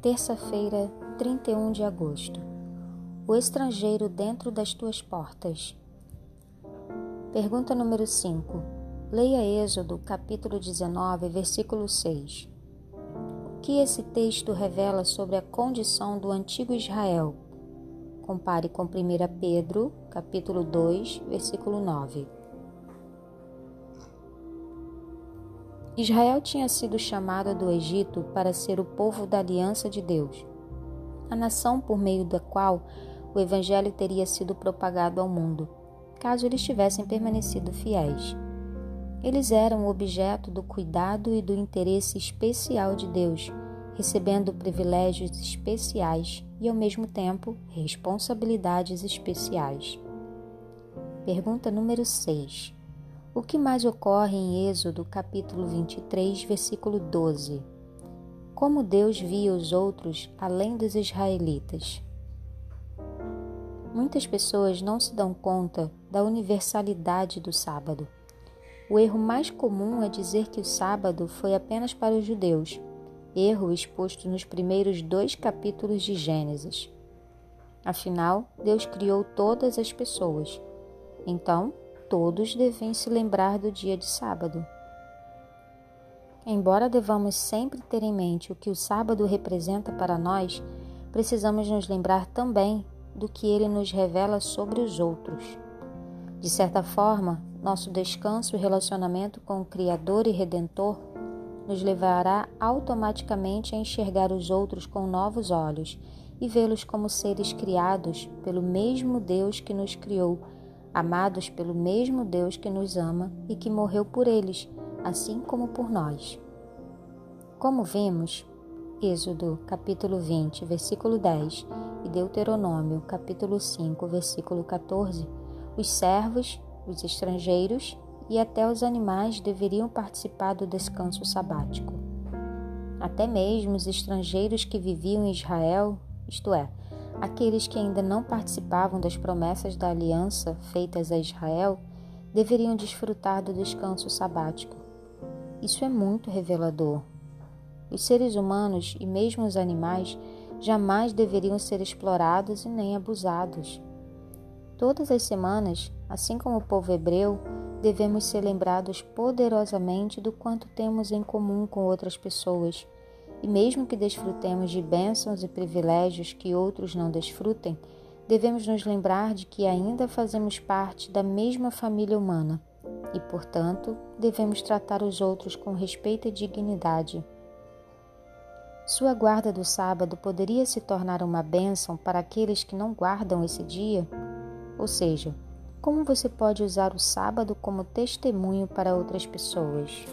Terça-feira, 31 de agosto. O estrangeiro dentro das tuas portas. Pergunta número 5. Leia Êxodo, capítulo 19, versículo 6. O que esse texto revela sobre a condição do antigo Israel? Compare com 1 Pedro, capítulo 2, versículo 9. Israel tinha sido chamado do Egito para ser o povo da aliança de Deus, a nação por meio da qual o Evangelho teria sido propagado ao mundo, caso eles tivessem permanecido fiéis. Eles eram objeto do cuidado e do interesse especial de Deus, recebendo privilégios especiais e, ao mesmo tempo, responsabilidades especiais. Pergunta número 6. O que mais ocorre em Êxodo capítulo 23, versículo 12? Como Deus via os outros além dos israelitas? Muitas pessoas não se dão conta da universalidade do sábado. O erro mais comum é dizer que o sábado foi apenas para os judeus, erro exposto nos primeiros dois capítulos de Gênesis. Afinal, Deus criou todas as pessoas. Então, todos devem se lembrar do dia de sábado. Embora devamos sempre ter em mente o que o sábado representa para nós, precisamos nos lembrar também do que ele nos revela sobre os outros. De certa forma, nosso descanso e relacionamento com o Criador e Redentor nos levará automaticamente a enxergar os outros com novos olhos e vê-los como seres criados pelo mesmo Deus que nos criou amados pelo mesmo Deus que nos ama e que morreu por eles, assim como por nós. Como vimos, Êxodo capítulo 20, versículo 10 e Deuteronômio capítulo 5, versículo 14, os servos, os estrangeiros e até os animais deveriam participar do descanso sabático. Até mesmo os estrangeiros que viviam em Israel, isto é, Aqueles que ainda não participavam das promessas da aliança feitas a Israel deveriam desfrutar do descanso sabático. Isso é muito revelador. Os seres humanos e mesmo os animais jamais deveriam ser explorados e nem abusados. Todas as semanas, assim como o povo hebreu, devemos ser lembrados poderosamente do quanto temos em comum com outras pessoas e mesmo que desfrutemos de bênçãos e privilégios que outros não desfrutem, devemos nos lembrar de que ainda fazemos parte da mesma família humana e, portanto, devemos tratar os outros com respeito e dignidade. Sua guarda do sábado poderia se tornar uma bênção para aqueles que não guardam esse dia? Ou seja, como você pode usar o sábado como testemunho para outras pessoas?